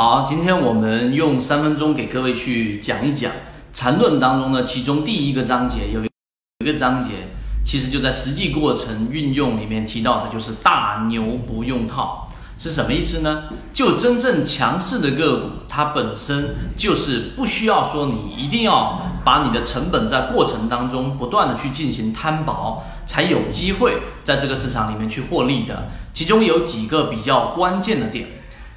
好，今天我们用三分钟给各位去讲一讲缠论当中的其中第一个章节，有一个章节，其实就在实际过程运用里面提到的，就是大牛不用套，是什么意思呢？就真正强势的个股，它本身就是不需要说你一定要把你的成本在过程当中不断的去进行摊薄，才有机会在这个市场里面去获利的。其中有几个比较关键的点。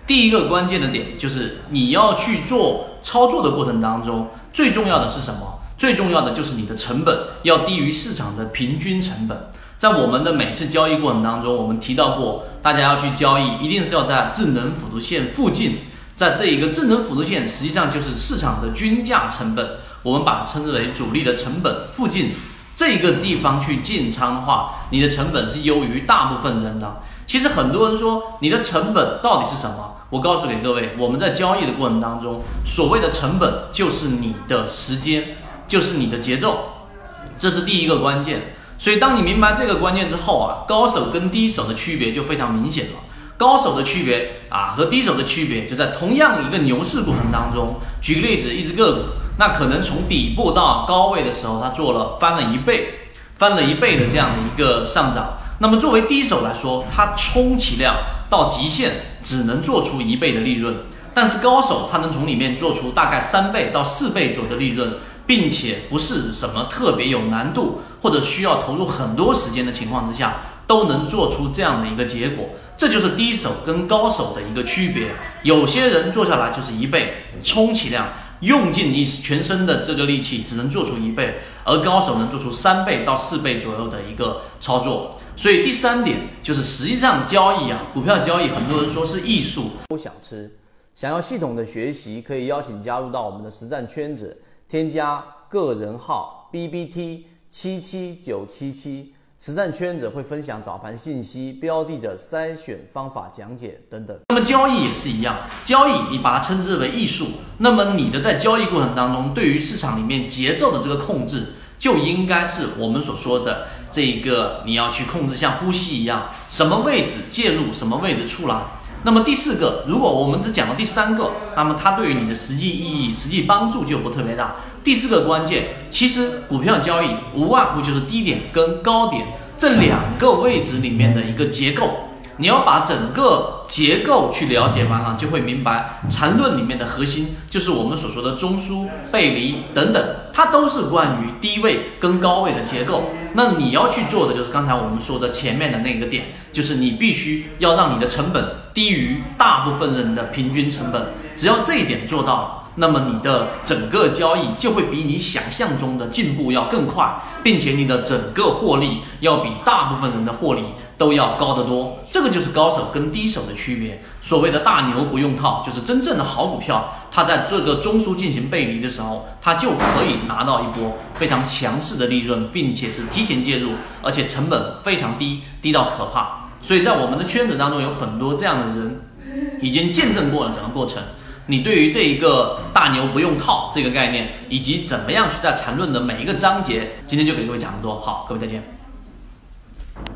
第一个关键的点就是你要去做操作的过程当中，最重要的是什么？最重要的就是你的成本要低于市场的平均成本。在我们的每次交易过程当中，我们提到过，大家要去交易，一定是要在智能辅助线附近，在这一个智能辅助线实际上就是市场的均价成本，我们把它称之为主力的成本附近这一个地方去进仓的话，你的成本是优于大部分人的。其实很多人说你的成本到底是什么？我告诉给各位，我们在交易的过程当中，所谓的成本就是你的时间，就是你的节奏，这是第一个关键。所以当你明白这个关键之后啊，高手跟低手的区别就非常明显了。高手的区别啊和低手的区别就在同样一个牛市过程当中。举个例子，一只个股，那可能从底部到高位的时候，它做了翻了一倍，翻了一倍的这样的一个上涨。那么作为低手来说，他充其量到极限只能做出一倍的利润，但是高手他能从里面做出大概三倍到四倍左右的利润，并且不是什么特别有难度或者需要投入很多时间的情况之下，都能做出这样的一个结果。这就是低手跟高手的一个区别。有些人做下来就是一倍，充其量用尽你全身的这个力气只能做出一倍，而高手能做出三倍到四倍左右的一个操作。所以第三点就是，实际上交易啊，股票交易，很多人说是艺术，都想吃。想要系统的学习，可以邀请加入到我们的实战圈子，添加个人号 B B T 七七九七七，实战圈子会分享早盘信息、标的的筛选方法讲解等等。那么交易也是一样，交易你把它称之为艺术，那么你的在交易过程当中，对于市场里面节奏的这个控制。就应该是我们所说的这一个，你要去控制像呼吸一样，什么位置介入，什么位置出来。那么第四个，如果我们只讲到第三个，那么它对于你的实际意义、实际帮助就不特别大。第四个关键，其实股票交易无外乎就是低点跟高点这两个位置里面的一个结构。你要把整个结构去了解完了，就会明白缠论里面的核心就是我们所说的中枢、背离等等，它都是关于低位跟高位的结构。那你要去做的就是刚才我们说的前面的那个点，就是你必须要让你的成本低于大部分人的平均成本。只要这一点做到了，那么你的整个交易就会比你想象中的进步要更快，并且你的整个获利要比大部分人的获利。都要高得多，这个就是高手跟低手的区别。所谓的大牛不用套，就是真正的好股票，它在这个中枢进行背离的时候，它就可以拿到一波非常强势的利润，并且是提前介入，而且成本非常低，低到可怕。所以在我们的圈子当中，有很多这样的人，已经见证过了整个过程。你对于这一个大牛不用套这个概念，以及怎么样去在缠论的每一个章节，今天就给各位讲这么多。好，各位再见。